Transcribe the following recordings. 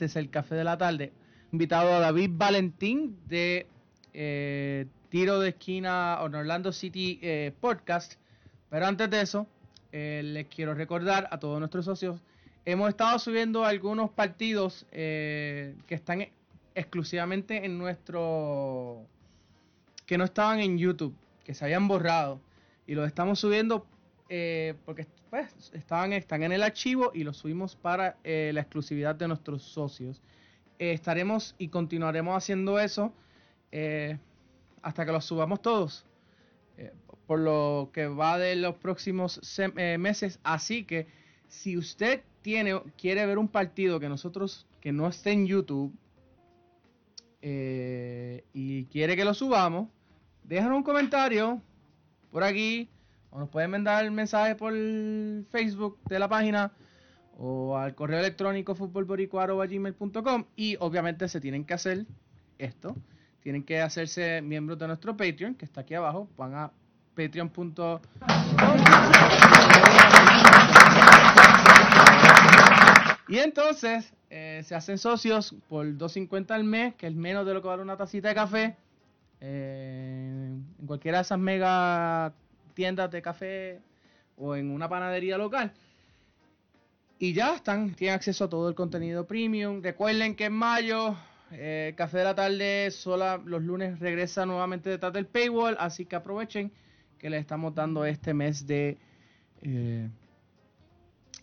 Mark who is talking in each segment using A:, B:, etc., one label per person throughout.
A: Este es el café de la tarde. Invitado a David Valentín de eh, Tiro de Esquina Orlando City eh, Podcast. Pero antes de eso, eh, les quiero recordar a todos nuestros socios, hemos estado subiendo algunos partidos que están exclusivamente en nuestro... que no estaban en YouTube, que se habían borrado. Y los estamos subiendo porque pues estaban, están en el archivo y los subimos para eh, la exclusividad de nuestros socios. Eh, estaremos y continuaremos haciendo eso eh, hasta que los subamos todos. por lo que va de los próximos meses. Así que si usted tiene, quiere ver un partido que nosotros, que no esté en YouTube, y quiere que lo subamos, déjanos un comentario por aquí o nos pueden mandar el mensaje por Facebook de la página o al correo electrónico futbolborico.gmail.com y obviamente se tienen que hacer esto. Tienen que hacerse miembros de nuestro Patreon, que está aquí abajo. Van a patreon.com. Y entonces eh, se hacen socios por 2.50 al mes, que es menos de lo que vale una tacita de café. Eh, en cualquiera de esas mega tiendas de café o en una panadería local. Y ya están, tienen acceso a todo el contenido premium. Recuerden que en mayo, eh, Café de la Tarde, sola, los lunes regresa nuevamente detrás del paywall. Así que aprovechen que les estamos dando este mes de, eh,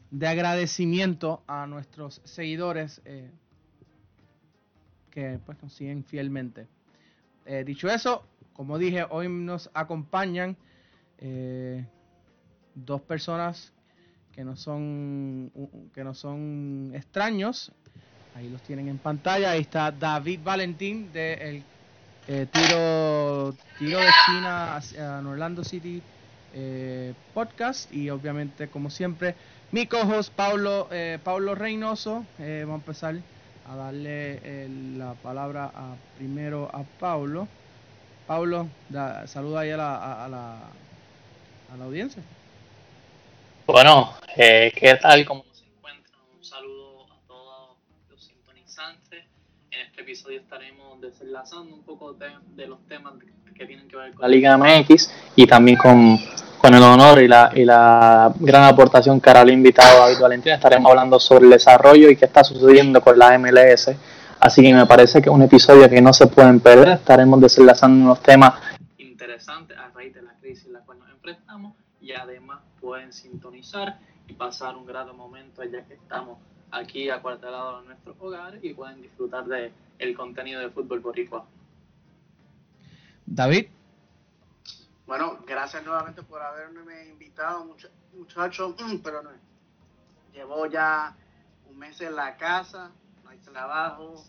A: de agradecimiento a nuestros seguidores eh, que pues, nos siguen fielmente. dicho eso, como dije, hoy nos acompañan eh, dos personas que no son que no son extraños. Ahí los tienen en pantalla. Ahí está David Valentín de el tiro tiro de esquina hacia Orlando City eh, podcast y obviamente como siempre mi cojos Paulo eh, Paulo Reynoso. vamos a empezar a darle la palabra a, primero a Paulo. Paulo, saluda ahí a la a la audiencia.
B: Bueno, eh, ¿qué tal? ¿Cómo se encuentran? Un saludo a todos los sintonizantes. En este episodio estaremos desenlazando un poco de, los temas que tienen que ver con la Liga MX y también con, el honor y la, y la gran aportación que hará el invitado David Valentín. Estaremos hablando sobre el desarrollo y qué está sucediendo con la MLS. Así que me parece que es un episodio que no se pueden perder. Estaremos desenlazando unos temas interesantes a raíz de la crisis en la cual nos enfrentamos y además pueden sintonizar y pasar un grato momento ya que estamos aquí acuartelados en nuestro hogar y pueden disfrutar de el contenido de fútbol boricua.
A: David.
C: Bueno, gracias nuevamente por haberme invitado, muchachos, pero no, llevo ya un mes en la casa, no hay trabajo,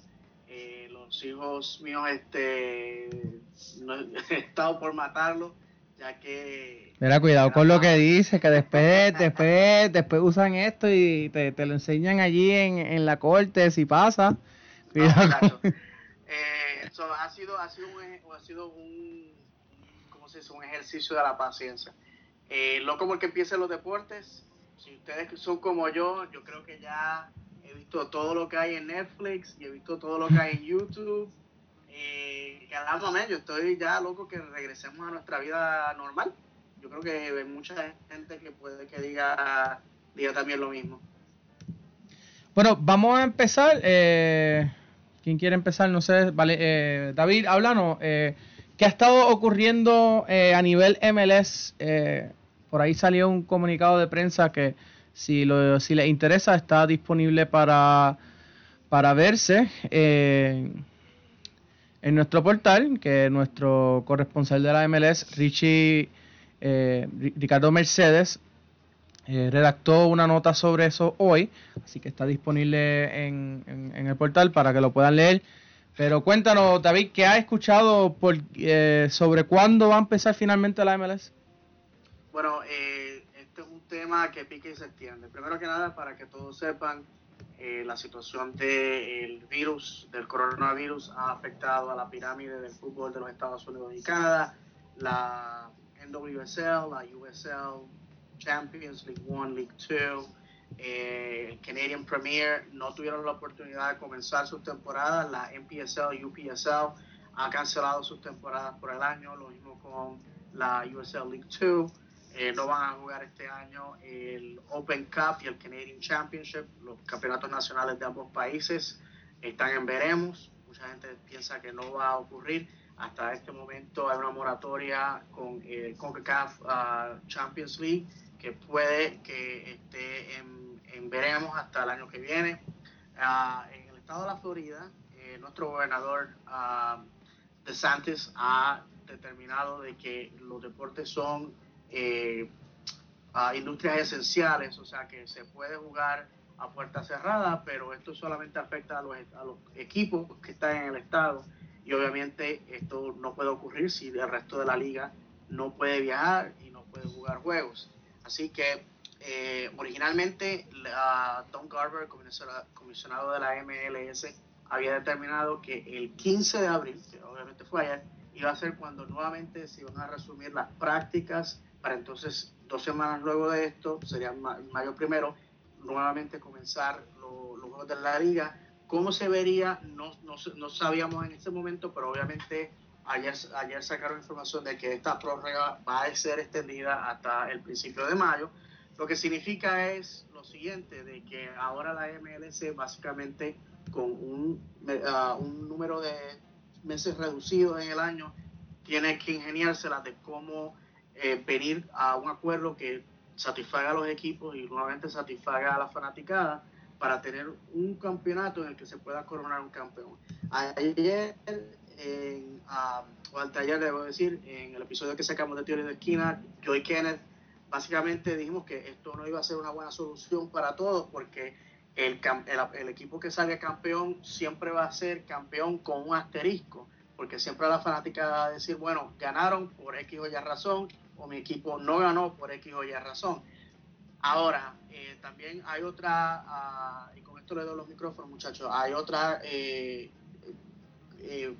C: eh, los hijos míos este no, he estado por matarlos ya que
A: mira cuidado con lo que dice que después después después usan esto y te, lo enseñan allí en, la corte si pasa.
C: Cuidado eh, eso ha sido ha sido un, ha sido un ¿cómo se dice? un ejercicio de la paciencia. Eh, loco porque empiecen los deportes. Si ustedes son como yo yo creo que ya he visto todo lo que hay en Netflix y he visto todo lo que hay en YouTube. Eh, cada yo estoy ya loco que regresemos a nuestra vida normal. Yo creo que hay mucha gente que puede que diga, diga también lo mismo.
A: Bueno, vamos a empezar. Eh, ¿Quién quiere empezar? No sé. Vale, eh, David, háblanos. Eh, ¿Qué ha estado ocurriendo eh, a nivel MLS? por ahí salió un comunicado de prensa que si, lo, si les interesa, está disponible para, para verse eh, en nuestro portal, que nuestro corresponsal de la MLS, Richie, eh, Ricardo Mercedes, eh, redactó una nota sobre eso hoy, así que está disponible en, el portal para que lo puedan leer. Pero cuéntanos, David, ¿qué has escuchado por, eh, sobre cuándo va a empezar finalmente la MLS?
C: Bueno, eh, tema que pique y se extiende. Primero que nada, para que todos sepan, la situación del virus, del coronavirus, ha afectado a la pirámide del fútbol de los Estados Unidos y Canadá. La NWSL, la USL, Champions, League One, League Two, eh, Canadian Premier no tuvieron la oportunidad de comenzar sus temporadas. La NPSL, UPSL ha cancelado sus temporadas por el año. Lo mismo con la USL League Two. Eh, no van a jugar este año el Open Cup y el Canadian Championship. Los campeonatos nacionales de ambos países están en veremos. Mucha gente piensa que no va a ocurrir. Hasta este momento hay una moratoria con el CONCACAF uh, Champions League que puede que esté en, veremos hasta el año que viene. Ah, en el estado de la Florida, eh, nuestro gobernador uh, DeSantis ha determinado de que los deportes son eh, ah, industrias esenciales, o sea que se puede jugar a puerta cerrada, pero esto solamente afecta a los, a los equipos que están en el estado y obviamente esto no puede ocurrir si el resto de la liga no puede viajar y no puede jugar juegos. Así que eh, originalmente Don Garber, comisionado de la MLS, había determinado que el 15 de abril, que obviamente fue ayer, iba a ser cuando nuevamente se iban a resumir las prácticas para entonces dos semanas luego de esto, sería mayo primero, nuevamente comenzar los juegos de la liga. ¿Cómo se vería? No, no, no sabíamos en ese momento, pero obviamente Ayer, ayer sacaron información de que esta prórroga va a ser extendida hasta el principio de mayo, lo que significa es lo siguiente, de que ahora la MLC básicamente con un, uh, un número de meses reducidos en el año tiene que ingeniárselas de cómo eh, venir a un acuerdo que satisfaga a los equipos y nuevamente satisfaga a la fanaticada para tener un campeonato en el que se pueda coronar un campeón. Ayer en, o al taller, debo decir, en el episodio que sacamos de Teoría de Esquina, yo y Kenneth, básicamente dijimos que esto no iba a ser una buena solución para todos porque el, el, equipo que salga campeón siempre va a ser campeón con un asterisco, porque siempre la fanática va a decir, bueno, ganaron por X o Y razón, o mi equipo no ganó por X o Y razón. Ahora, eh, también hay otra, ah, y con esto le doy los micrófonos muchachos, hay otra eh, eh,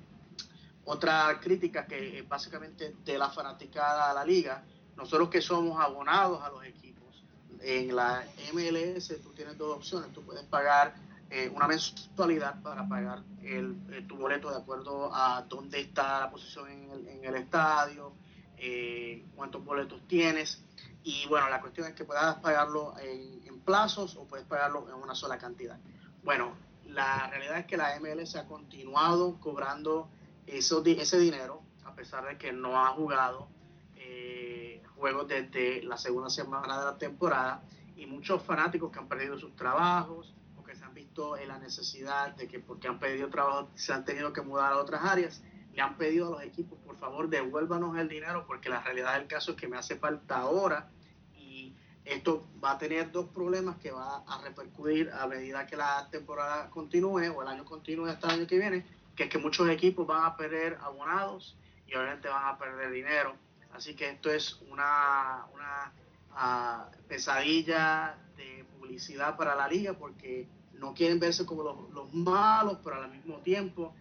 C: otra crítica que básicamente de la fanaticada a la liga, nosotros que somos abonados a los equipos, en la MLS tú tienes dos opciones, tú puedes pagar eh, una mensualidad para pagar el, eh, tu boleto de acuerdo a dónde está la posición en el, estadio, eh, cuántos boletos tienes. Y bueno, la cuestión es que puedas pagarlo en, plazos o puedes pagarlo en una sola cantidad. Bueno, la realidad es que la MLS ha continuado cobrando eso, ese dinero, a pesar de que no ha jugado eh, juegos desde la segunda semana de la temporada, y muchos fanáticos que han perdido sus trabajos, o que se han visto en la necesidad de que porque han perdido trabajo se han tenido que mudar a otras áreas, le han pedido a los equipos, por favor, devuélvanos el dinero, porque la realidad del caso es que me hace falta ahora, y esto va a tener dos problemas que va a repercutir a medida que la temporada continúe o el año continúe hasta el año que viene que es que muchos equipos van a perder abonados y obviamente van a perder dinero. Así que esto es una, una ah, pesadilla de publicidad para la liga porque no quieren verse como los, malos, pero al mismo tiempo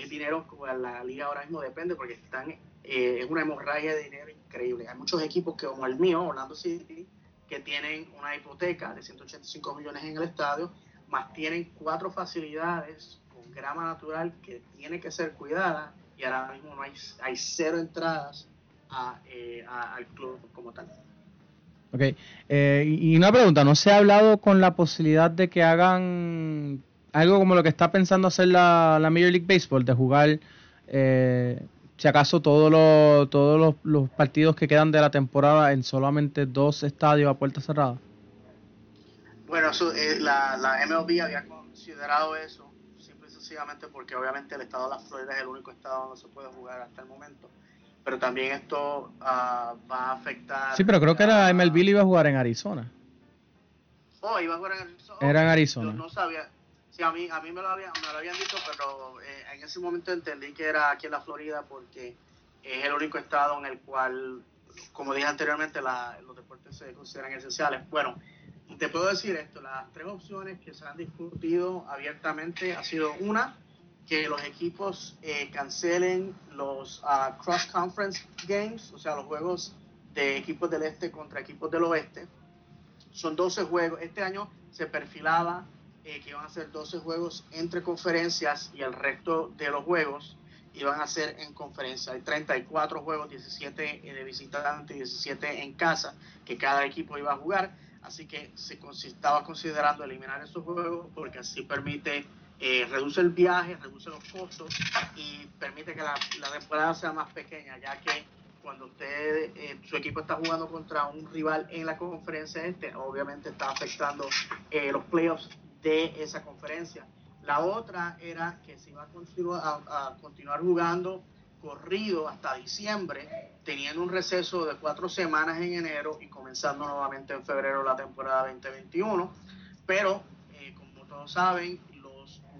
C: el dinero como la liga ahora mismo depende porque están eh, es una hemorragia de dinero increíble. Hay muchos equipos que como el mío, Orlando City, que tienen una hipoteca de 185 millones en el estadio, más tienen cuatro facilidades grama natural que tiene que ser cuidada y ahora mismo no hay, hay cero entradas eh, al club como tal.
A: Ok, eh, y una pregunta, ¿no se ha hablado con la posibilidad de que hagan algo como lo que está pensando hacer la, la Major League Baseball, de jugar, eh, si acaso, todos, los, todos los, los, partidos que quedan de la temporada en solamente dos estadios a puerta cerrada?
C: Bueno, la, la MLB había considerado eso porque obviamente el estado de la Florida es el único estado donde se puede jugar hasta el momento. Pero también esto ah, va a afectar.
A: Sí, pero creo que era MLB iba a jugar en Arizona.
C: Oh, iba a jugar en
A: Arizona. Era en Arizona.
C: Yo no sabía. Sí, a mí, a mí me, lo habían, me lo habían dicho, pero eh, en ese momento entendí que era aquí en la Florida porque es el único estado en el cual, como dije anteriormente, la, los deportes se consideran esenciales. Bueno, te puedo decir esto, las tres opciones que se han discutido abiertamente ha sido una, que los equipos eh, cancelen los ah, cross conference games, o sea, los juegos de equipos del este contra equipos del oeste. Son 12 juegos. Este año se perfilaba eh, que iban a ser 12 juegos entre conferencias y el resto de los juegos iban a ser en conferencia. Hay 34 juegos, 17 de visitantes y 17 en casa, que cada equipo iba a jugar. Así que se estaba considerando eliminar esos juegos porque así permite, eh, reduce el viaje, reduce los costos y permite que la, la temporada sea más pequeña, ya que cuando usted, eh, su equipo está jugando contra un rival en la conferencia este, obviamente está afectando eh, los playoffs de esa conferencia. La otra era que se iba a continuar, a, continuar jugando corrido hasta diciembre, teniendo un receso de cuatro semanas en enero y comenzando nuevamente en febrero la temporada 2021. Pero, eh, como todos saben,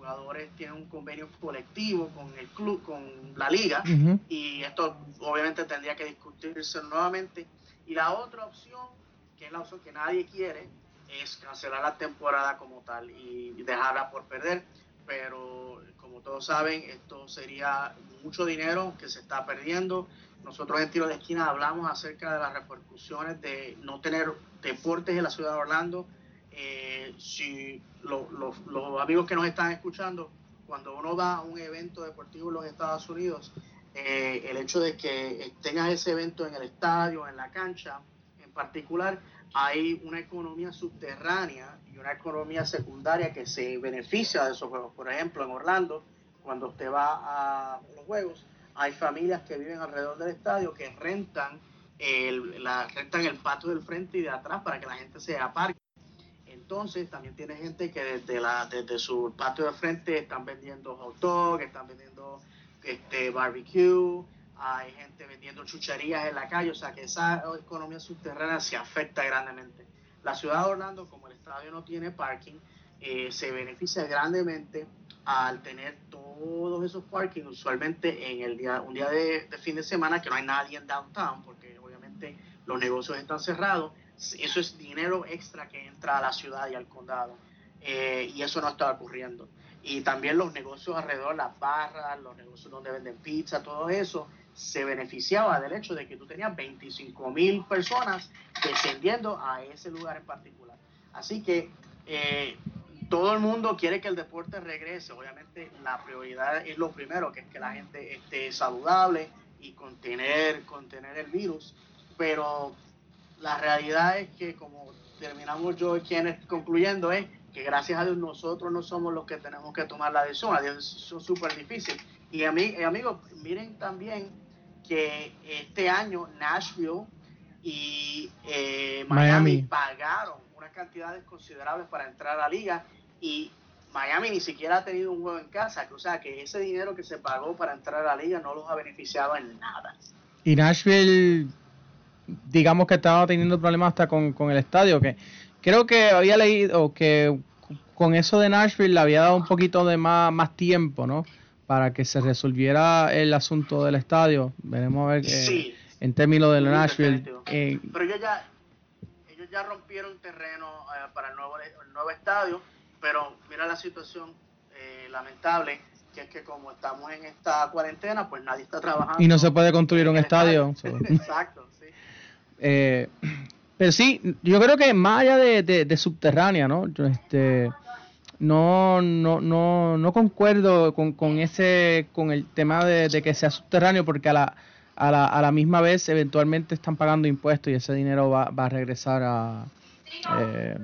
C: jugadores tienen un convenio colectivo con el club, con la liga, y esto obviamente tendría que discutirse nuevamente. Y la otra opción, que es la opción que nadie quiere, es cancelar la temporada como tal y dejarla por perder. Pero como todos saben, esto sería mucho dinero que se está perdiendo. Nosotros en Tiro de Esquina hablamos acerca de las repercusiones de no tener deportes en la ciudad de Orlando eh, si los amigos que nos están escuchando, cuando uno va a un evento deportivo en los Estados Unidos, eh, el hecho de que tengas ese evento en el estadio, en la cancha en particular, hay una economía subterránea y una economía secundaria que se beneficia de esos juegos. Por ejemplo, en Orlando, cuando usted va a los juegos, hay familias que viven alrededor del estadio que rentan el, la, rentan el patio del frente y de atrás para que la gente se aparque entonces también tiene gente que desde, la, desde su patio de frente están vendiendo hot dog, están vendiendo este, barbecue, hay gente vendiendo chucherías en la calle, o sea que esa economía subterránea se afecta grandemente. La ciudad de Orlando, como el estadio no tiene parking, eh, se beneficia grandemente al tener todos esos parking, usualmente en el día, un día de, de fin de semana que no hay nadie en downtown, porque obviamente los negocios están cerrados eso es dinero extra que entra a la ciudad y al condado. Eh, y eso no está ocurriendo. Y también los negocios alrededor, las barras, los negocios donde venden pizza, todo eso, se beneficiaba del hecho de que tú tenías 25 mil personas descendiendo a ese lugar en particular. Así que eh, todo el mundo quiere que el deporte regrese. Obviamente la prioridad es lo primero, que es que la gente esté saludable y contener, contener el virus. Pero la realidad es que, como terminamos yo quienes concluyendo, es que gracias a Dios nosotros no somos los que tenemos que tomar la decisión. La decisión es súper difícil. Y a mí, eh, amigos, miren también que este año Nashville y eh, Miami, pagaron unas cantidades considerables para entrar a la liga y Miami ni siquiera ha tenido un juego en casa, o sea que ese dinero que se pagó para entrar a la liga no los ha beneficiado en nada.
A: Y Nashville digamos que estaba teniendo problemas hasta con, el estadio, que creo que había leído que con eso de Nashville le había dado un poquito de más, más tiempo, ¿no? Para que se resolviera el asunto del estadio. Veremos a ver eh, en términos de Nashville.
C: Eh, pero ellos ya, ellos ya rompieron terreno eh, para el nuevo, el nuevo estadio, pero mira la situación lamentable que es que como estamos en esta cuarentena, pues nadie está trabajando.
A: Y no se puede construir un estadio.
C: Exacto.
A: Pero sí, yo creo que más allá de, subterránea, ¿no? este, no, no, no, no concuerdo con, con, ese, con el tema de, que sea subterráneo, porque a la, a la, a la misma vez eventualmente están pagando impuestos y ese dinero va, va a regresar a, eh,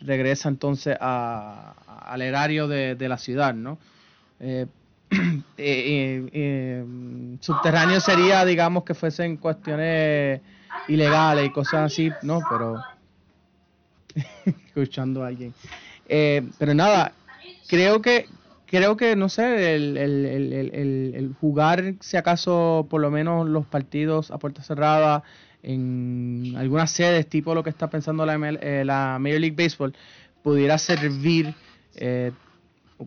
A: regresa entonces a, al erario de, de la ciudad, ¿no? Eh, eh, subterráneo sería, digamos, que fuesen cuestiones ilegales y cosas así, ¿no? Pero escuchando a alguien. Eh, pero nada, creo que creo que no sé el, el, el, jugar si acaso por lo menos los partidos a puerta cerrada en algunas sedes tipo lo que está pensando la, eh, la Major League Baseball pudiera servir eh,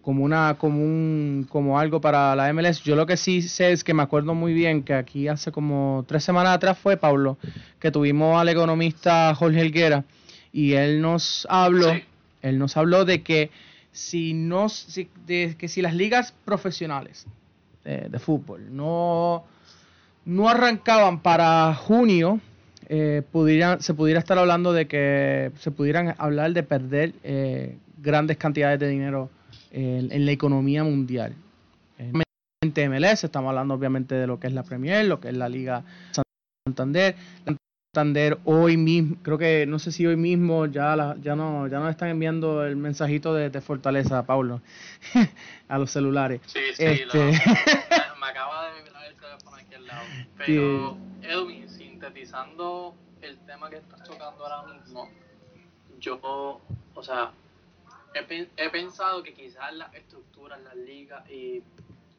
A: como una como un como algo para la MLS. Yo lo que sí sé es que me acuerdo muy bien que aquí hace como tres semanas atrás fue Pablo que tuvimos al economista Jorge Helguera y él nos habló él nos habló de que si no de que si las ligas profesionales de fútbol no no arrancaban para junio eh, se pudiera estar hablando de que se pudieran hablar de perder eh, grandes cantidades de dinero en, la economía mundial. En MLS estamos hablando obviamente de lo que es la Premier, lo que es la Liga Santander. Santander hoy mismo, creo que no sé si hoy mismo ya ya no ya nos están enviando el mensajito de, fortaleza, Pablo, a los celulares.
B: Sí, sí, este... me acaba de vibrar el teléfono aquí al lado. Pero, Edwin, sintetizando el tema que estás tocando ahora mismo, yo, o sea, he, pensado que quizás las estructuras, las ligas y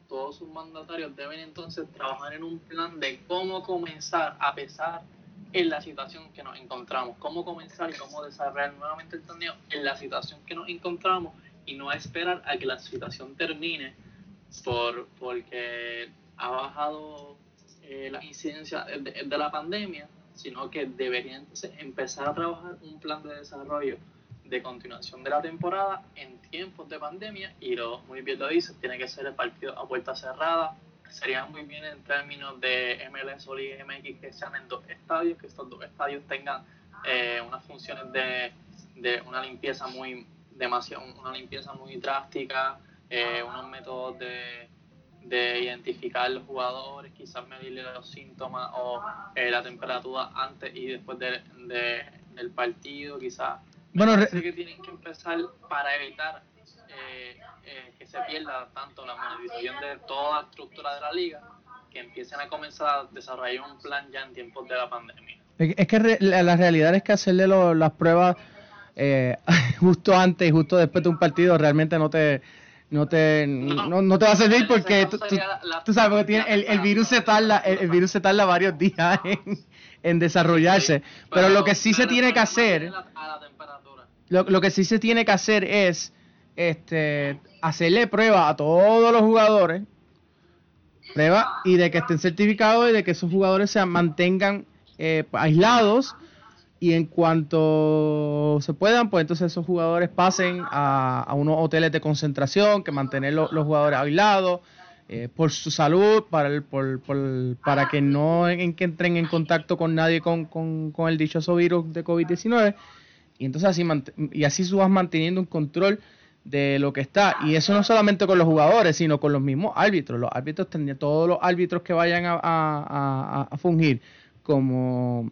B: todos sus mandatarios deben entonces trabajar en un plan de cómo comenzar a pesar en la situación que nos encontramos, cómo comenzar y cómo desarrollar nuevamente el torneo en la situación que nos encontramos y no esperar a que la situación termine por porque ha bajado eh, la incidencia de, de, la pandemia, sino que deberían entonces empezar a trabajar un plan de desarrollo de continuación de la temporada en tiempos de pandemia y lo, muy bien lo dice, tiene que ser el partido a puerta cerrada. Sería muy bien en términos de MLS o Liga MX que sean en dos estadios, que estos dos estadios tengan eh, unas funciones de, de, una limpieza muy demasiado, una limpieza muy drástica, eh, unos métodos de, de identificar los jugadores, quizás medirle los síntomas o eh, la temperatura antes y después de, del partido, quizás. Bueno, que tienen que empezar para evitar eh, eh, que se pierda tanto la monetización de toda la estructura de la liga, que empiecen a comenzar a desarrollar un plan ya en tiempos de la pandemia.
A: Es que la realidad es que hacerle las pruebas eh, justo antes y justo después de un partido realmente no te no te no, te va a servir porque tú, sabes porque tiene, el, el, virus se tarda el, virus se tarda varios días en, en desarrollarse. pero, lo que sí se tiene que hacer lo, lo, que sí se tiene que hacer es este hacerle prueba a todos los jugadores, prueba y de que estén certificados y de que esos jugadores se mantengan eh, aislados y en cuanto se puedan, pues entonces esos jugadores pasen a, unos hoteles de concentración, que mantener los jugadores aislados. Eh, por su salud, para, el, por, por, para que no en, entren en contacto con nadie con, con, con el dichoso virus de COVID-19 y entonces así, y así vas manteniendo un control de lo que está. Y eso no solamente con los jugadores, sino con los mismos árbitros. Los árbitros tendrían, todos los árbitros que vayan a, fungir como,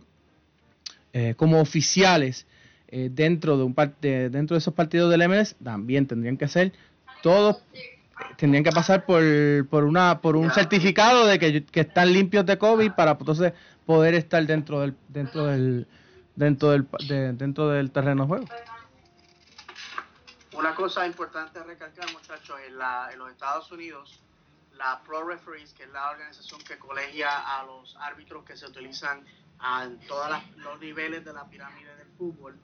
A: eh, como oficiales eh, dentro de un parte dentro de esos partidos del MLS también tendrían que ser todos tendrían que pasar por, por una por un certificado de que, que están limpios de COVID para entonces poder estar dentro del dentro del dentro del, dentro del terreno de juego.
C: Una cosa importante a recalcar, muchachos, en, la, en los Estados Unidos, la Pro Referees, que es la organización que colegia a los árbitros que se utilizan en todos los niveles de la pirámide del fútbol,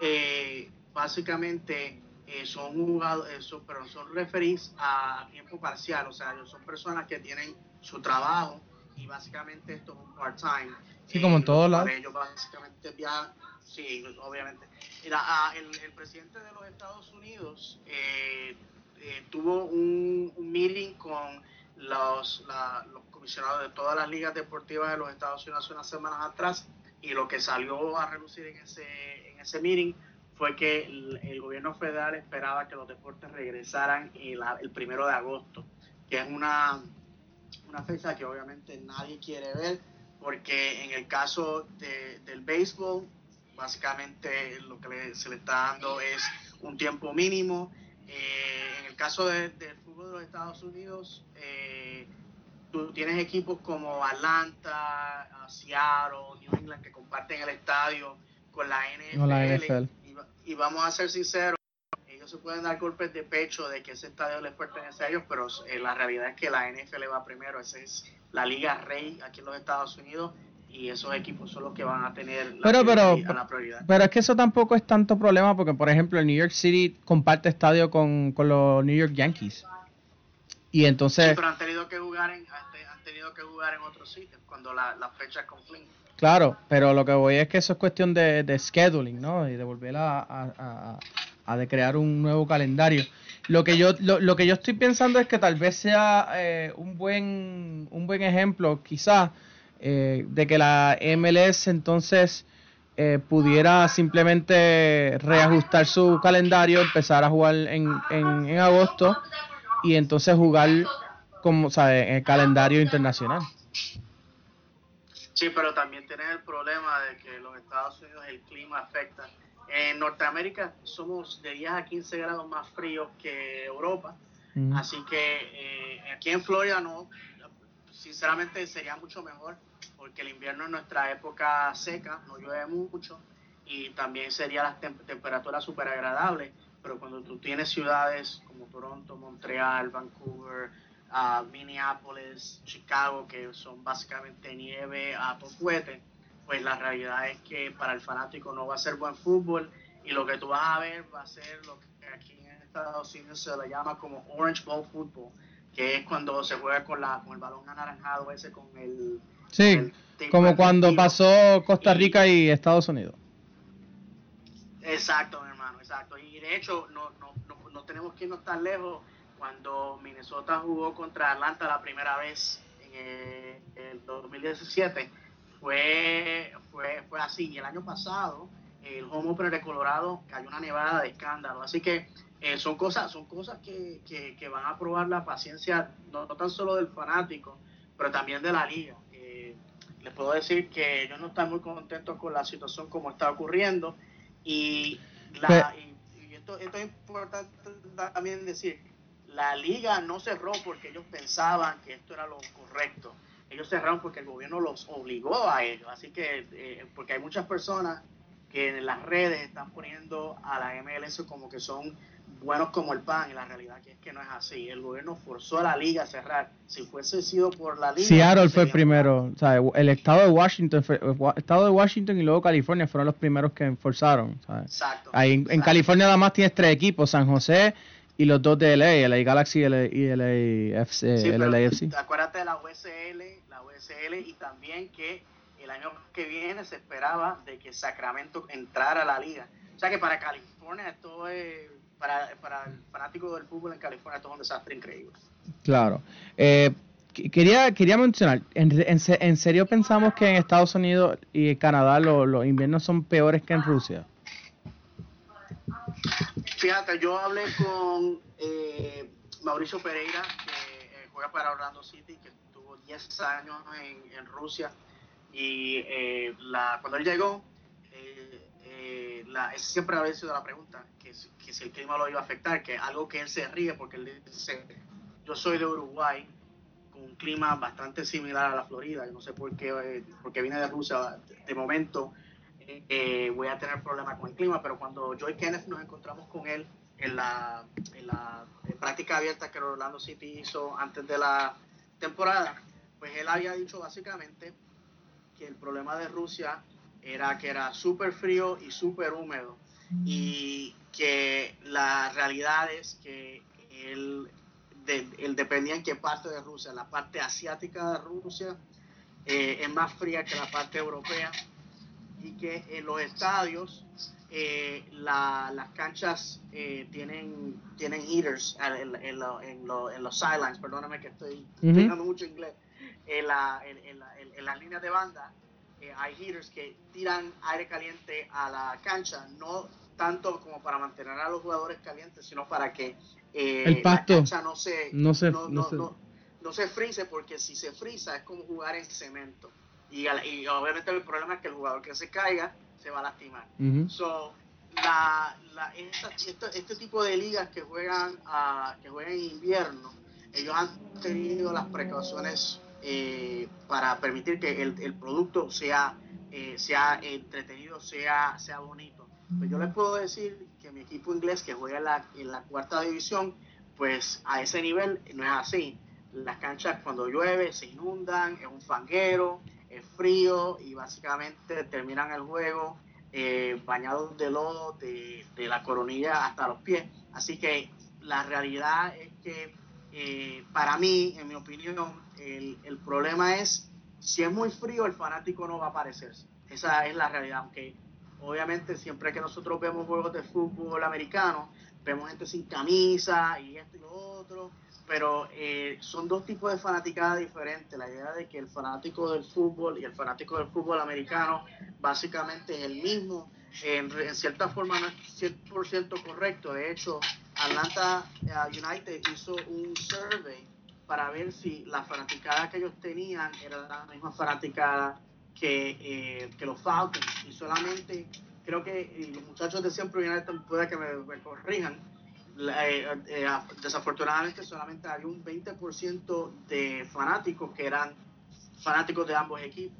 C: eh, básicamente eh, son jugadores, eh, pero son referees a tiempo parcial, o sea, son personas que tienen su trabajo y básicamente esto es un part-time
A: Sí, como en todos lados.
C: Ellos básicamente viajan, sí, obviamente. Ah, el, el, presidente de los Estados Unidos eh, eh, tuvo un, meeting con los, los comisionados de todas las ligas deportivas de los Estados Unidos unas semanas atrás y lo que salió a relucir en ese, en ese meeting fue que el, gobierno federal esperaba que los deportes regresaran el, el primero de agosto, que es una, una fecha que obviamente nadie quiere ver porque en el caso del béisbol, básicamente lo que se le está dando es un tiempo mínimo. Eh, en el caso del fútbol de los Estados Unidos, eh, tú tienes equipos como Atlanta, Seattle, New England que comparten el estadio con la NFL. Y, vamos a ser sinceros, ellos se pueden dar golpes de pecho de que ese estadio les pertenece a ellos, pero eh, la realidad es que la NFL va primero. Esa es la Liga Rey aquí en los Estados Unidos. Y esos equipos son los que van a tener la,
A: pero, pero,
C: la prioridad.
A: Pero es que eso tampoco es tanto problema porque, por ejemplo, el New York City comparte estadio con, con los New York Yankees. Y entonces...
C: Sí, pero han tenido que jugar en, han tenido que jugar en otros sitios cuando las la fechas confluyen.
A: Claro, pero lo que voy es que eso es cuestión de, de scheduling, ¿no? Y de volver a, a, a, de crear un nuevo calendario. Lo que yo lo, lo que yo estoy pensando es que tal vez sea eh, un buen un buen ejemplo, quizás, eh, de que la MLS entonces eh, pudiera simplemente reajustar su calendario, empezar a jugar en, en, en agosto y entonces jugar como, ¿sabe? en el calendario internacional.
C: Sí, pero también tienes el problema de que los Estados Unidos el clima afecta. En Norteamérica somos de 10 a 15 grados más fríos que Europa, así que eh, aquí en Florida no, sinceramente sería mucho mejor porque el invierno es nuestra época seca, no llueve mucho y también sería las temperaturas súper agradables, pero cuando tú tienes ciudades como Toronto, Montreal, Vancouver, a Minneapolis, Chicago, que son básicamente nieve a tofuete, pues la realidad es que para el fanático no va a ser buen fútbol y lo que tú vas a ver va a ser lo que aquí en Estados Unidos se le llama como Orange Ball Football, que es cuando se juega con, la, con el balón anaranjado ese con el...
A: Sí, como cuando pasó Costa Rica y, Estados Unidos.
C: Exacto, mi hermano, exacto. Y de hecho no, no, no, no tenemos que irnos tan lejos cuando Minnesota jugó contra Atlanta la primera vez en el, 2017, fue, fue, fue así. Y el año pasado, el home opener de Colorado cayó una nevada de escándalo. Así que eh, son cosas, son cosas que, que, van a probar la paciencia, no, tan solo del fanático, pero también de la liga. Les puedo decir que yo no estoy muy contento con la situación como está ocurriendo y, la, y, esto, esto, es importante también decir la liga no cerró porque ellos pensaban que esto era lo correcto. Ellos cerraron porque el gobierno los obligó a ello. Así que, eh, porque hay muchas personas que en las redes están poniendo a la MLS como que son buenos como el pan y la realidad es que no es así. El gobierno forzó a la liga a cerrar. Si fuese sido por la liga...
A: Seattle fue el primero. O el estado de Washington, el estado de Washington y luego California fueron los primeros que forzaron.
C: Exacto.
A: Ahí, en, en California nada más tienes tres equipos, San José, y los dos de LA, LA Galaxy y LAFC.
C: Sí, acuérdate de la USL, la USL y también que el año que viene se esperaba de que Sacramento entrara a la liga. O sea que para California esto es, para, para el fanático del fútbol en California esto es un desastre increíble.
A: Claro. Eh, quería, quería mencionar, ¿en, en, serio pensamos que en Estados Unidos y Canadá los inviernos son peores que en Rusia?
C: Fíjate, yo hablé con eh, Mauricio Pereira, que eh, juega para Orlando City, que estuvo 10 años en, Rusia. Y eh, la, cuando él llegó, la, siempre había sido la pregunta, que, que, si el clima lo iba a afectar, que algo que él se ríe porque él dice, yo soy de Uruguay, con un clima bastante similar a la Florida, yo no sé por qué, porque vine de Rusia, de momento eh, voy a tener problemas con el clima, pero cuando yo y Kenneth nos encontramos con él en la, en la práctica abierta que Orlando City hizo antes de la temporada, pues él había dicho básicamente que el problema de Rusia era que era súper frío y súper húmedo. Y que la realidad es que él, él, dependía en qué parte de Rusia, la parte asiática de Rusia eh, es más fría que la parte europea. Y que en los estadios eh, las canchas eh, tienen, tienen heaters en, en, en, los sidelines, perdóname que estoy uh mucho inglés, en, la, en, las líneas de banda eh, hay heaters que tiran aire caliente a la cancha, no tanto como para mantener a los jugadores calientes, sino para que
A: el pasto
C: la cancha no se,
A: no se,
C: no, no, no se frise, porque si se frisa es como jugar en cemento. Y, obviamente el problema es que el jugador que se caiga se va a lastimar. so, la, la, este tipo de ligas que juegan, a, que juegan en invierno, ellos han tenido las precauciones eh, para permitir que el, producto sea, eh, sea entretenido, sea, sea bonito. Pues yo les puedo decir que mi equipo inglés que juega en la, en la cuarta división, pues a ese nivel no es así. Las canchas cuando llueve se inundan, es un fanguero, es frío y básicamente terminan el juego eh, bañados de lodo, de, la coronilla hasta los pies. Así que la realidad es que eh, para mí, en mi opinión, el, el, problema es si es muy frío, el fanático no va a aparecerse. Esa es la realidad, aunque obviamente siempre que nosotros vemos juegos de fútbol americano, vemos gente sin camisa y esto y lo otro, pero eh, son dos tipos de fanaticada diferentes. La idea de que el fanático del fútbol y el fanático del fútbol americano básicamente es el mismo, en, cierta forma no es 100% correcto. De hecho, Atlanta eh, United hizo un survey para ver si la fanaticada que ellos tenían era la misma fanaticada que, eh, que los Falcons. Y solamente, creo que los muchachos de siempre United puede que me corrijan, eh, eh, desafortunadamente solamente había un 20% de fanáticos que eran fanáticos de ambos equipos.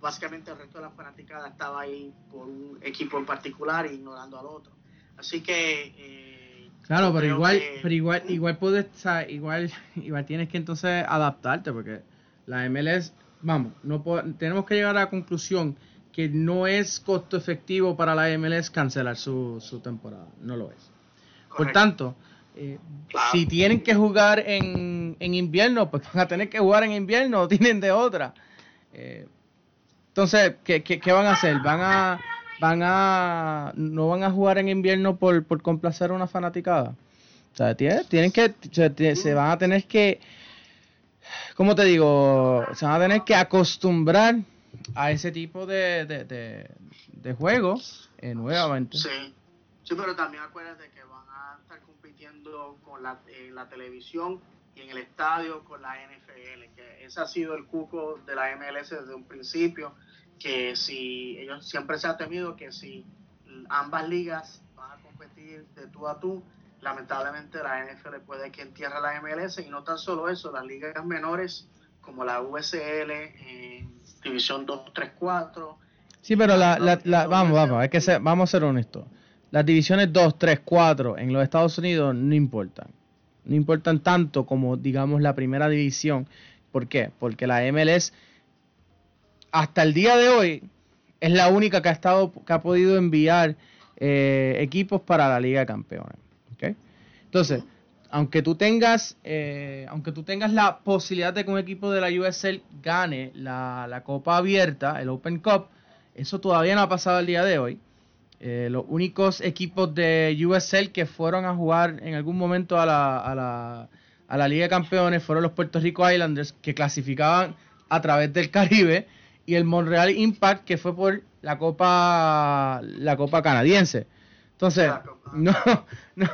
C: Básicamente el resto de la fanaticada estaba ahí por un equipo en particular ignorando al otro. Así que...
A: Claro, pero igual, pero igual, igual puedes, igual, igual tienes que entonces adaptarte porque la MLS, vamos, no tenemos que llegar a la conclusión que no es costo efectivo para la MLS cancelar su, su temporada, no lo es. Por tanto, eh, si tienen que jugar en, en, invierno, pues van a tener que jugar en invierno, o tienen de otra. Eh, entonces, ¿qué, ¿qué, van a hacer? ¿Van a, van a, no van a jugar en invierno por, por complacer a una fanaticada? O sea, tienen, que, se, van a tener que, ¿cómo te digo? Se van a tener que acostumbrar a ese tipo de, de, de, juego eh, nuevamente.
C: Sí. sí, pero también acuérdate que con la, la televisión y en el estadio con la NFL, que ese ha sido el cuco de la MLS desde un principio, que si ellos siempre se ha temido que si ambas ligas van a competir de tú a tú, lamentablemente la NFL puede que entierre la MLS y no tan solo eso, las ligas menores como la USL División 2, 3, 4.
A: Sí, pero la, la, vamos, vamos, es que vamos a ser honestos las divisiones 2, 3, 4 en los Estados Unidos no importan. No importan tanto como, digamos, la primera división. ¿Por qué? Porque la MLS, hasta el día de hoy, es la única que ha, estado, que ha podido enviar eh, equipos para la Liga de Campeones. Entonces, aunque tú tengas, eh, aunque tú tengas la posibilidad de que un equipo de la USL gane la, la Copa Abierta, el Open Cup, eso todavía no ha pasado el día de hoy. Eh, los únicos equipos de USL que fueron a jugar en algún momento a la, a la, a la Liga de Campeones fueron los Puerto Rico Islanders que clasificaban a través del Caribe y el Montreal Impact que fue por la Copa la Copa canadiense. Entonces, no, no,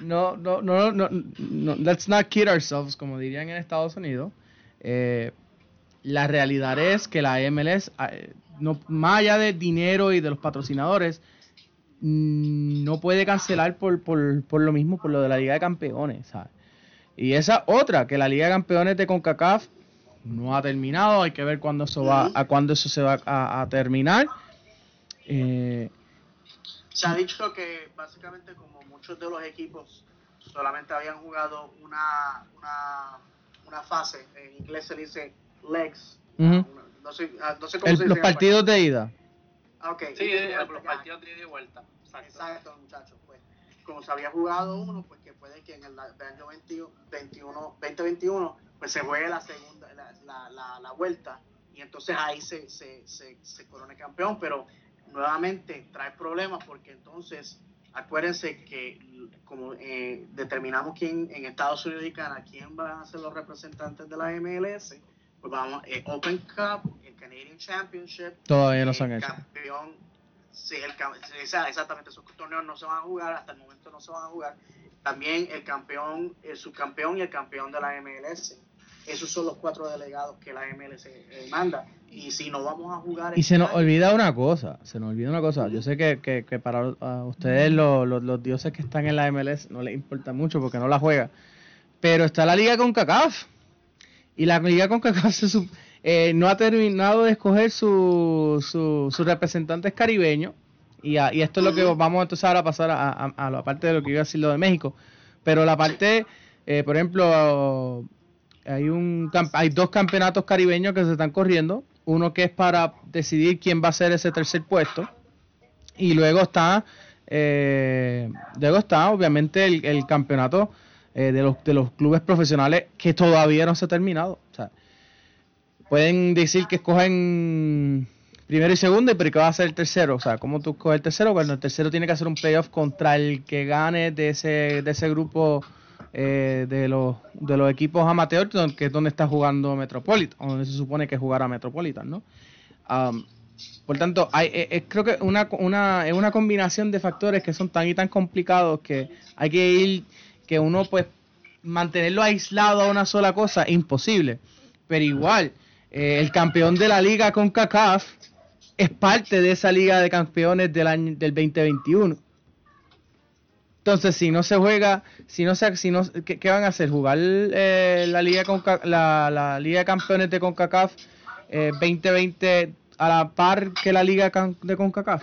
A: no, no, no, no, let's not kid ourselves, como dirían en Estados Unidos. Eh, la realidad es que la MLS, eh, no, más allá de dinero y de los patrocinadores, Mm, no puede cancelar por, por, por, lo mismo, por lo de la Liga de Campeones, ¿sabes? Y esa otra, que la Liga de Campeones de CONCACAF no ha terminado, hay que ver cuándo eso va, a cuándo eso se va a, terminar.
C: Eh, se ha dicho que básicamente como muchos de los equipos solamente habían jugado una, una, una fase, en inglés se dice legs,
A: no, sé, no sé cómo se dice Los partidos de ida.
C: Ah,
B: sí, los partidos de ida y vuelta.
C: Exacto. muchachos. Pues, como se había jugado uno, pues que puede que en el año 21, 2021 pues se juegue la segunda, la, la, la, vuelta y entonces ahí se, se, se, se corone campeón, pero nuevamente trae problemas porque entonces acuérdense que como eh, determinamos quién en Estados Unidos y Canadá quién van a ser los representantes de la MLS, pues vamos, eh, Open Cup, el Canadian Championship.
A: Todavía no han hecho.
C: Campeón, sí, el, exactamente, esos torneos no se van a jugar, hasta el momento no se van a jugar. También el campeón, el subcampeón y el campeón de la MLS. Esos son los cuatro delegados que la MLS eh, manda. Y si no vamos a jugar.
A: Y se nos olvida una cosa, se nos olvida una cosa. Yo sé que, que, que para ustedes los, los, los, dioses que están en la MLS no les importa mucho porque no la juega. Pero está la liga con CACAF y la Liga con eh, no ha terminado de escoger sus su, su representantes caribeños. Y, y, esto es lo que vamos a empezar a pasar a, a, la parte de lo que iba a decir lo de México. Pero la parte, eh, por ejemplo, hay, un, hay dos campeonatos caribeños que se están corriendo. uno que es para decidir quién va a ser ese tercer puesto. Y luego está, eh, luego está obviamente el, campeonato eh, de, los, de los clubes profesionales que todavía no se ha terminado. O sea, pueden decir que escogen primero y segundo, pero que va a ser el tercero. O sea, ¿cómo tú escoges el tercero? Bueno, el tercero tiene que hacer un playoff contra el que gane de ese, de ese grupo eh, de, los, de los equipos amateurs, que es donde está jugando Metropolitan, donde se supone que jugará Metropolitan, ¿no? por tanto, hay, eh, eh, creo que una, una, es una combinación de factores que son tan y tan complicados que hay que ir, que uno pues mantenerlo aislado a una sola cosa, imposible. Pero igual, el campeón de la liga con CACAF es parte de esa liga de campeones del año del 2021. Entonces, si no se juega, si no se, si no, ¿qué, van a hacer? ¿Jugar eh, la, liga con, la, la, Liga de Campeones de CONCACAF 2020 eh, a la par que la Liga de CONCACAF?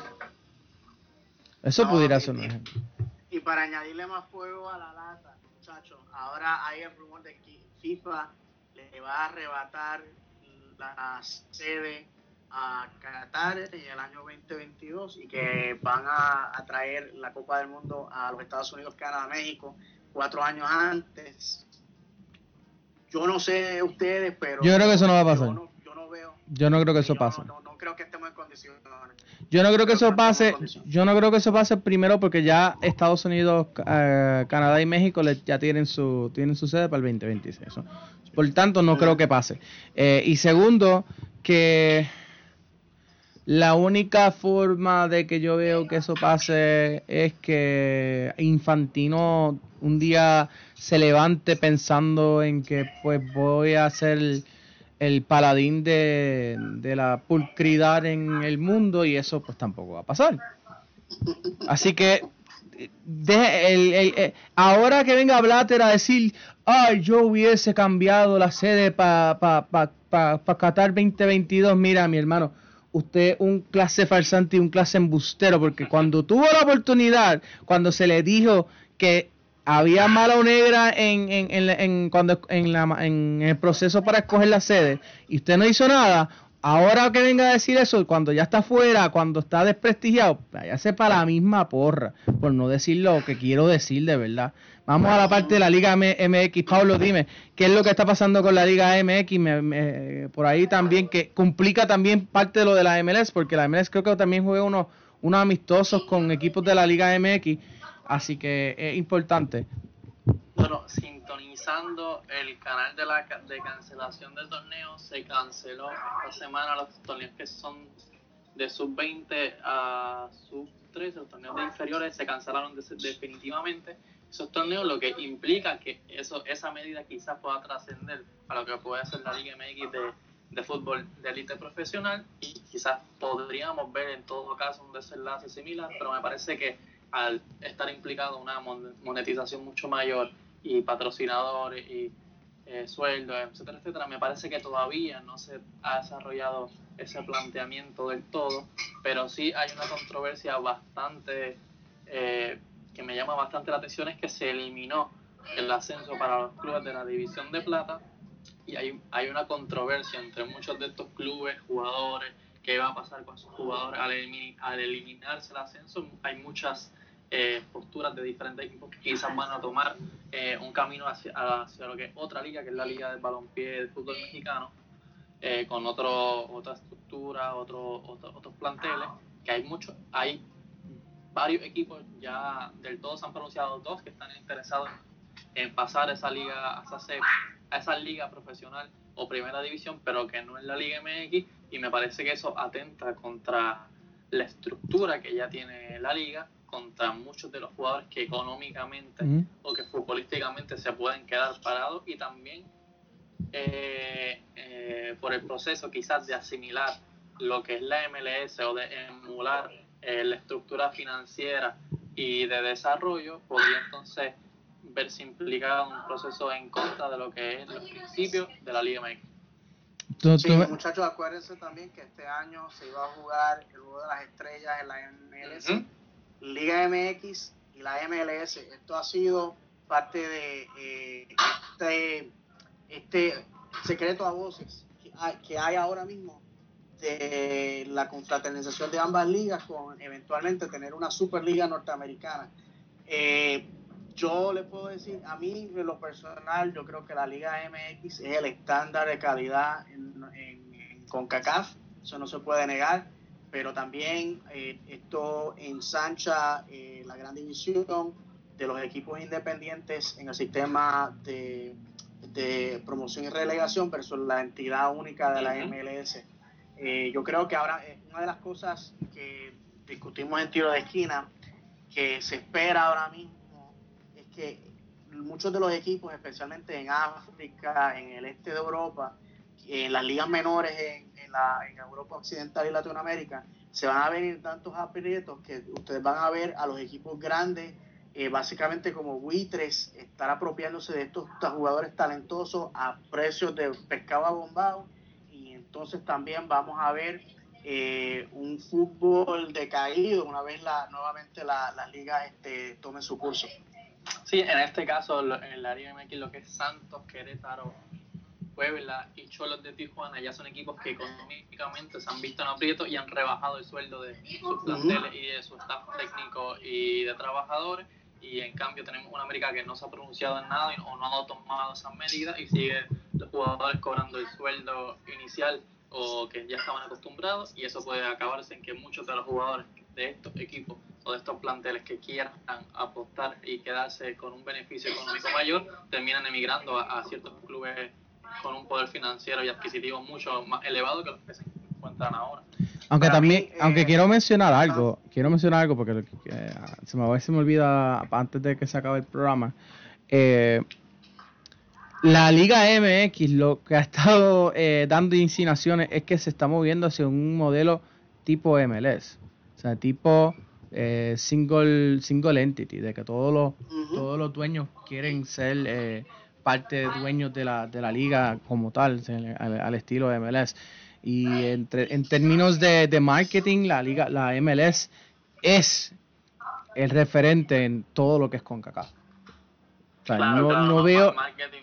A: Eso pudiera ser un ejemplo.
C: Y para añadirle más fuego a la lata, muchachos, ahora hay el rumor de que FIFA le va a arrebatar la sede a Qatar en el año 2022 y que van a, traer la Copa del Mundo a los Estados Unidos, Canadá, México, cuatro años antes. Yo no sé ustedes, pero...
A: Yo creo que eso no va a pasar.
C: Yo no, veo...
A: Yo no creo que eso pase.
C: No, creo que estemos en condiciones.
A: Yo no creo que eso pase. Yo no creo que eso pase primero porque ya Estados Unidos, eh, Canadá y México ya tienen su tienen su sede para el 2026. Por tanto, no creo que pase. Eh, y segundo, que la única forma de que yo veo que eso pase es que Infantino un día se levante pensando en que pues voy a ser el, paladín de, la pulcridad en el mundo y eso pues tampoco va a pasar. Así que de, ahora que venga Blatter a decir, ay, yo hubiese cambiado la sede para pa, pa, pa, Qatar 2022, mira mi hermano usted un clase farsante y un clase embustero, porque cuando tuvo la oportunidad, cuando se le dijo que había mala o negra en, en, en, cuando, en, la, en el proceso para escoger la sede y usted no hizo nada, ahora que venga a decir eso, cuando ya está fuera, cuando está desprestigiado, váyase para la misma porra, por no decir lo que quiero decir de verdad. Vamos a la parte de la Liga MX. Pablo, dime, ¿qué es lo que está pasando con la Liga MX? por ahí también, que complica también parte de lo de la MLS, porque la MLS creo que también juega unos, unos amistosos con equipos de la Liga MX, así que es importante.
B: Bueno, sintonizando el canal de la de cancelación del torneo, se canceló esta semana los torneos que son de sub-20 a sub-13, los torneos de inferiores se cancelaron definitivamente esos torneos, lo que implica que eso esa medida quizás pueda trascender a lo que puede ser la Liga MX de, de fútbol de élite profesional. Y quizás podríamos ver en todo caso un desenlace similar, pero me parece que al estar implicado una monetización mucho mayor y patrocinadores y eh, sueldos, etcétera, etcétera, me parece que todavía no se ha desarrollado ese planteamiento del todo, pero sí hay una controversia bastante eh, que me llama bastante la atención es que se eliminó el ascenso para los clubes de la división de plata y hay, hay una controversia entre muchos de estos clubes, jugadores, qué va a pasar con sus jugadores al, al eliminarse el ascenso. Hay muchas eh, posturas de diferentes equipos que quizás van a tomar eh, un camino hacia, hacia, lo que es otra liga, que es la liga del balompié del fútbol mexicano, eh, con otro, otra estructura, otro, otros planteles, que hay muchos, hay varios equipos ya del todo se han pronunciado, dos que están interesados en pasar esa liga, a esa, a esa liga profesional o primera división, pero que no es la Liga MX, y me parece que eso atenta contra la estructura que ya tiene la liga, contra muchos de los jugadores que económicamente o que futbolísticamente se pueden quedar parados y también eh, eh, por el proceso quizás de asimilar lo que es la MLS o de emular eh, la estructura financiera y de desarrollo, podría entonces verse implicado en un proceso en contra de lo que es los principios de la Liga MX.
C: Sí, muchachos, acuérdense también que este año se iba a jugar el juego de las estrellas en la MLS, Liga MX y la MLS. Esto ha sido parte de eh, este, este secreto a voces que hay ahora mismo de la confraternización de ambas ligas con eventualmente tener una superliga norteamericana. Eh, yo le puedo decir, a mí en lo personal, yo creo que la Liga MX es el estándar de calidad en, en, CONCACAF, eso no se puede negar, pero también eh, esto ensancha eh, la gran división de los equipos independientes en el sistema de, de promoción y relegación versus la entidad única de la MLS. Eh, yo creo que ahora una de las cosas que discutimos en tiro de esquina, que se espera ahora mismo, es que muchos de los equipos, especialmente en África, en el este de Europa, en las ligas menores en, la, Europa Occidental y Latinoamérica, se van a venir tantos aprietos que ustedes van a ver a los equipos grandes eh, básicamente como buitres, estar apropiándose de estos jugadores talentosos a precios de pescado abombado entonces también vamos a ver eh, un fútbol decaído una vez la nuevamente la, la liga este, tome su curso.
B: Sí, en este caso en la Liga MX lo que es Santos, Querétaro, Puebla y Cholos de Tijuana ya son equipos que económicamente se han visto en aprieto y han rebajado el sueldo de sus planteles y de su staff técnico y de trabajadores y en cambio tenemos una América que no se ha pronunciado en nada o no ha tomado esas medidas y sigue jugadores cobrando el sueldo inicial o que ya estaban acostumbrados y eso puede acabarse en que muchos de los jugadores de estos equipos o de estos planteles que quieran apostar y quedarse con un beneficio económico mayor terminan emigrando a, ciertos clubes con un poder financiero y adquisitivo mucho más elevado que los que se encuentran ahora.
A: Aunque también, aunque eh, quiero mencionar algo, quiero mencionar algo porque se, me, se me olvida antes de que se acabe el programa. Eh, la Liga MX lo que ha estado eh, dando insinuaciones es que se está moviendo hacia un modelo tipo MLS, o sea, tipo single single entity, de que todos los todos los dueños quieren ser parte de dueños de la, de la liga como tal, al, al estilo MLS. Y entre, en términos de, de marketing, la liga, la MLS es el referente en todo lo que es CONCACAF.
B: O sea, no, no, veo... Marketing,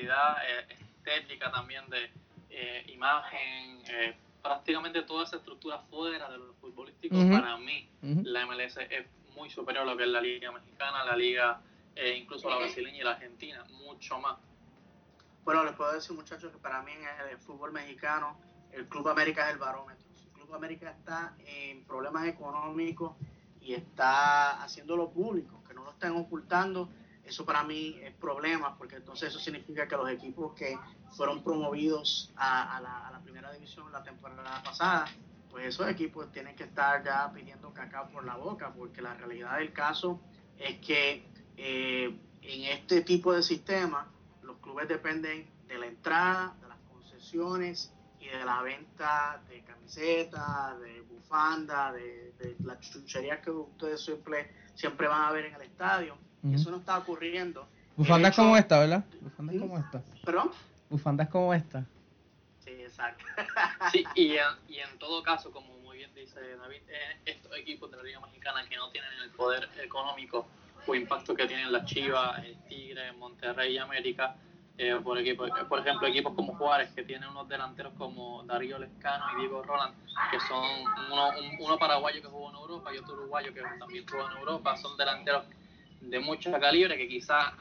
B: publicidad, eh, estética también de eh, imagen, eh, prácticamente toda esa estructura fuera de lo futbolístico, para mí la MLS es muy superior a lo que es la liga mexicana, la liga, incluso la brasileña y la argentina, mucho más.
C: Bueno, les puedo decir, muchachos, que para mí en el fútbol mexicano, el Club América es el barómetro. Si el Club América está en problemas económicos y está haciéndolo público, que no lo están ocultando, eso para mí es problema, porque entonces eso significa que los equipos que fueron promovidos a, la, primera división la temporada pasada, pues esos equipos tienen que estar ya pidiendo cacao por la boca, porque la realidad del caso es que eh, en este tipo de sistema, los clubes dependen de la entrada, de las concesiones y de la venta de camisetas, de bufanda, de, de las chucherías que ustedes siempre, siempre van a ver en el estadio. Eso no está ocurriendo.
A: Bufandas como esta, ¿verdad? Bufandas como esta.
C: ¿Perdón?
A: Bufandas como esta.
C: Sí, exacto.
B: sí, y en, y en todo caso, como muy bien dice David, eh, estos equipos de la Liga Mexicana que no tienen el poder económico o impacto que tienen las Chivas, el Tigre, Monterrey y América. Eh, por, equipo, por ejemplo, equipos como Juárez, que tienen unos delanteros como Darío Lescano y Diego Roland, que son uno, uno paraguayo que jugó en Europa y otro uruguayo que también jugó en Europa, son delanteros de mucha calibre que quizás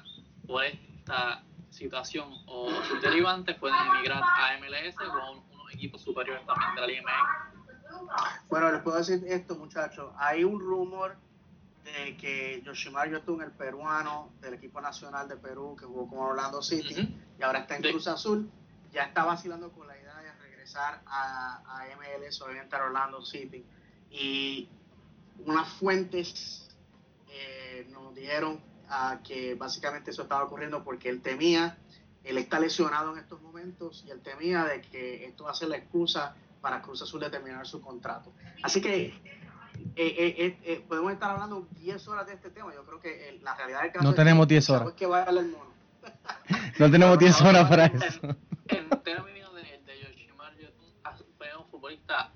B: por esta situación o sus derivantes pueden emigrar a MLS o a unos equipos superiores también de la Liga MX.
C: Bueno, les puedo decir esto, muchachos. Hay un rumor de que Yoshimar Yotun, el peruano del equipo nacional de Perú, que jugó con Orlando City y ahora está en Cruz Azul, ya está vacilando con la idea de regresar a, a MLS, obviamente a Orlando City. Y unas fuentes eh, nos dijeron ah, que básicamente eso estaba ocurriendo porque él temía, él está lesionado en estos momentos y él temía de que esto va a ser la excusa para Cruz Azul de terminar su contrato. Así que eh, eh, eh, podemos estar hablando 10 horas de este tema. Yo creo que la realidad del caso
A: no tenemos 10 horas.
C: que vaya el mono.
A: no tenemos 10 horas para eso.
B: En, términos de, de Yoshimar fue un futbolista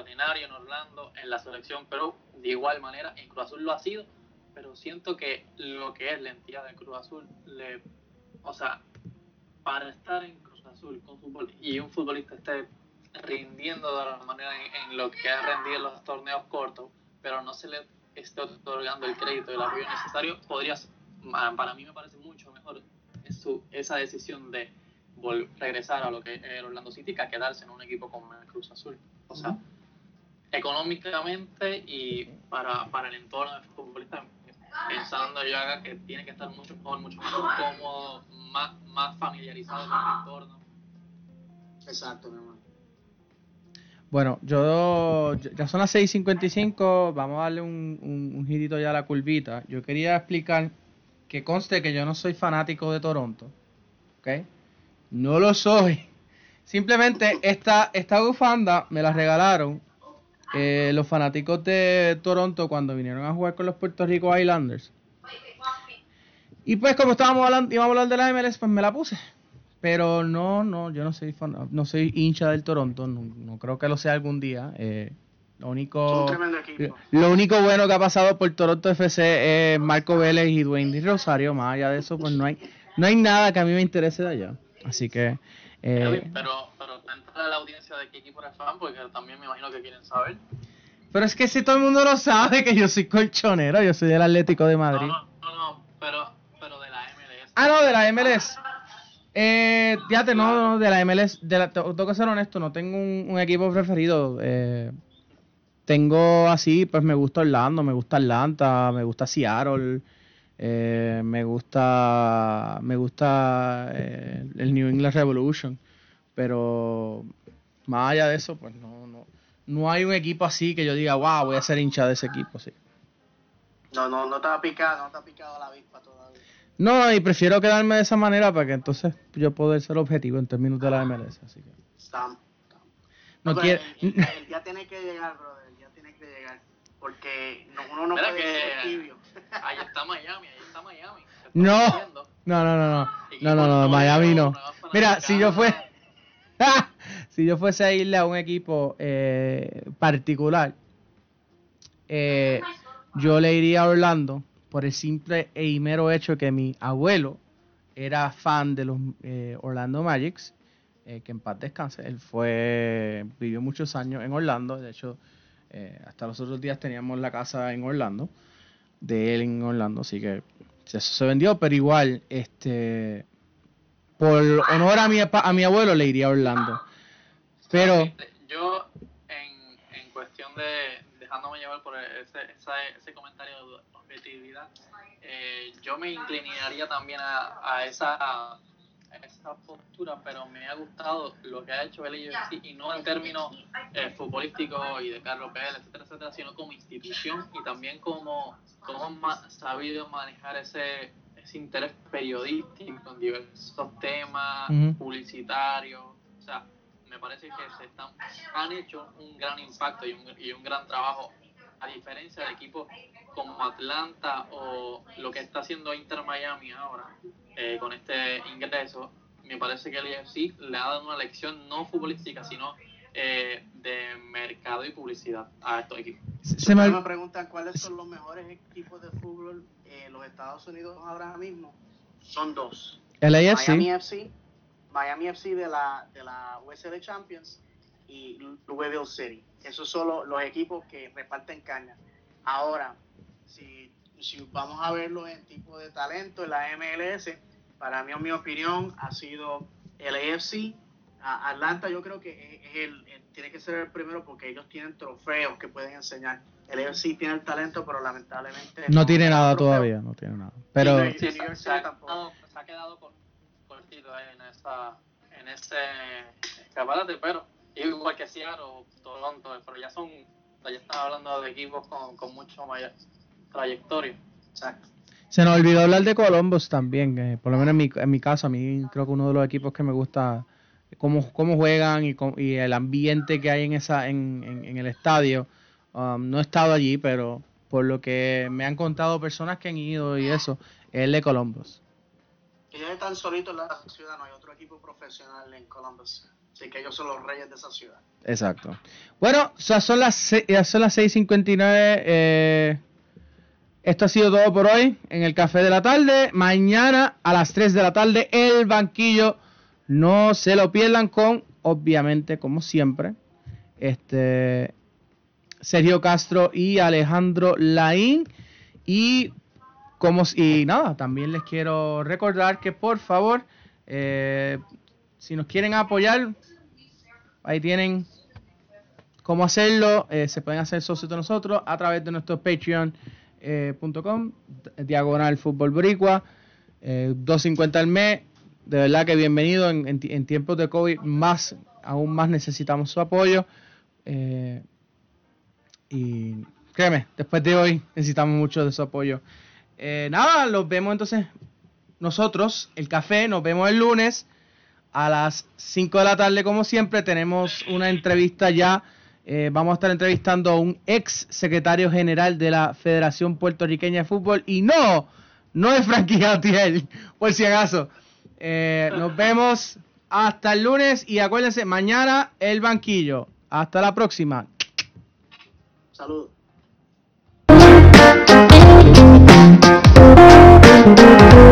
B: extraordinario en Orlando, en la selección, pero de igual manera en Cruz Azul lo ha sido. Pero siento que lo que es la entidad de Cruz Azul, le, o sea, para estar en Cruz Azul con fútbol y un futbolista esté rindiendo de la manera en, lo que ha rendido en los torneos cortos, pero no se le está otorgando el crédito y el apoyo necesario, podría, para mí me parece mucho mejor su, esa decisión de regresar a lo que el Orlando City que a quedarse en un equipo como el Cruz Azul. O sea, económicamente y para, para el entorno del futbolista, pensando yo que tiene que estar mucho mejor, mucho más cómodo, más, más familiarizado con el entorno.
C: Exacto, mi hermano.
A: Bueno, yo ya son las 6.55, vamos a darle un, un, un, girito ya a la curvita. Yo quería explicar que conste que yo no soy fanático de Toronto, ¿ok? No lo soy. Simplemente esta, esta bufanda me la regalaron eh, los fanáticos de Toronto cuando vinieron a jugar con los Puerto Rico Islanders. Y pues como estábamos hablando, íbamos a hablar de la MLS, pues me la puse. Pero no, no, yo no soy no soy hincha del Toronto, no, creo que lo sea algún día. Eh, lo único, lo único bueno que ha pasado por Toronto FC es Marco Vélez y Dwayne Rosario. Más allá de eso, pues no hay, no hay nada que a mí me interese de allá. Así que.
B: Eh, pero, pero entra la audiencia de qué equipo eres fan, porque también me imagino que quieren saber.
A: Pero es que si todo el mundo lo sabe, que yo soy colchonero, yo soy del Atlético de Madrid.
B: No, no, no, pero, pero de la MLS.
A: Ah, no, de la MLS. Eh, fíjate, no, no, de la MLS, de la, tengo que ser honesto, no tengo un, equipo preferido. Eh, tengo así, pues me gusta Orlando, me gusta Atlanta, me gusta Seattle, eh, me gusta, me gusta eh, el New England Revolution, pero más allá de eso, pues no, no, no hay un equipo así que yo diga, wow, voy a ser hincha de ese equipo, sí.
C: No, no, no te ha picado, no te ha picado la avispa todavía.
A: No, y prefiero quedarme de esa manera para que entonces yo pueda ser objetivo en términos de la MLS. Así que.
C: No, quiero. El, día tiene que llegar, brother. El día tiene que llegar. Porque uno no puede ser tibio.
B: Ahí está Miami, ahí está Miami.
A: No. No, no, no, no. No, no, no, Miami no. Mira, si yo fuese. si yo fuese a irle a un equipo eh, particular, eh, yo le iría a Orlando por el simple e mero hecho que mi abuelo era fan de los eh, Orlando Magics, eh, que en paz descanse. Él fue, vivió muchos años en Orlando, de hecho, eh, hasta los otros días teníamos la casa en Orlando, de él en Orlando, así que eso se vendió, pero igual, este, por honor a mi, a mi abuelo le iría a Orlando. Pero...
B: Yo, en, en cuestión de, dejándome llevar por ese, ese comentario eh, yo me inclinaría también a, esa, esa postura, pero me ha gustado lo que ha hecho el y no en términos eh, futbolísticos y de Carlos Pérez, etcétera, etcétera, sino como institución y también como, como ha sabido manejar ese, ese interés periodístico en diversos temas, publicitarios, o sea, me parece que se están, han hecho un gran impacto y un, y un gran trabajo. A diferencia de equipos como Atlanta o lo que está haciendo Inter Miami ahora eh, con este ingreso, me parece que el EFC le ha dado una lección no futbolística, sino eh, de mercado y publicidad a estos equipos.
C: Se me... preguntan cuáles son los mejores equipos de fútbol en los Estados Unidos ahora mismo. Son dos.
A: El
C: Miami FC, Miami FC de la, de la USL Champions y Louisville City. Esos son los, equipos que reparten caña. Ahora, si, si vamos a verlo en tipo de talento en la MLS, para mí, en mi opinión, ha sido el AFC. Atlanta yo creo que es el, tiene que ser el primero porque ellos tienen trofeos que pueden enseñar. El AFC tiene el talento, pero lamentablemente...
A: No, tiene nada todavía, no tiene nada. Pero...
B: se, ha quedado, cortito en, esa, en ese escaparate, pero igual que Seattle o Toronto, pero ya son, ya están hablando de equipos con, con mucho mayor trayectoria. Exacto.
A: Se nos olvidó hablar de Columbus también, por lo menos en mi, en mi caso, a mí creo que uno de los equipos que me gusta cómo, cómo juegan y, y el ambiente que hay en esa en, en, el estadio. Um, no he estado allí, pero por lo que me han contado personas que han ido y eso, es el de Columbus.
C: Ellos están solitos en la ciudad, no hay otro equipo profesional en Columbus. Así que ellos son los reyes de esa ciudad.
A: Exacto. Bueno, son las, son las 6.59. Eh, esto ha sido todo por hoy en el Café de la Tarde. Mañana a las 3 de la tarde, el banquillo. No se lo pierdan con obviamente, como siempre, este Sergio Castro y Alejandro Laín. Y como y nada, también les quiero recordar que por favor, eh, si nos quieren apoyar, ahí tienen cómo hacerlo. Eh, se pueden hacer socios de nosotros a través de nuestro patreon.com, eh, diagonal fútbol boricua, 250 al mes. De verdad que bienvenido en, tiempos de COVID, más, aún más necesitamos su apoyo. y créeme, después de hoy necesitamos mucho de su apoyo. Eh, nada, los vemos entonces nosotros, el café, nos vemos el lunes a las 5 de la tarde como siempre. Tenemos una entrevista ya. Eh, vamos a estar entrevistando a un ex secretario general de la Federación Puertorriqueña de Fútbol y no, no es Frankie Gautier, por si acaso. Eh, nos vemos hasta el lunes y acuérdense, mañana el banquillo. Hasta la próxima.
C: Saludos.
D: Thank you.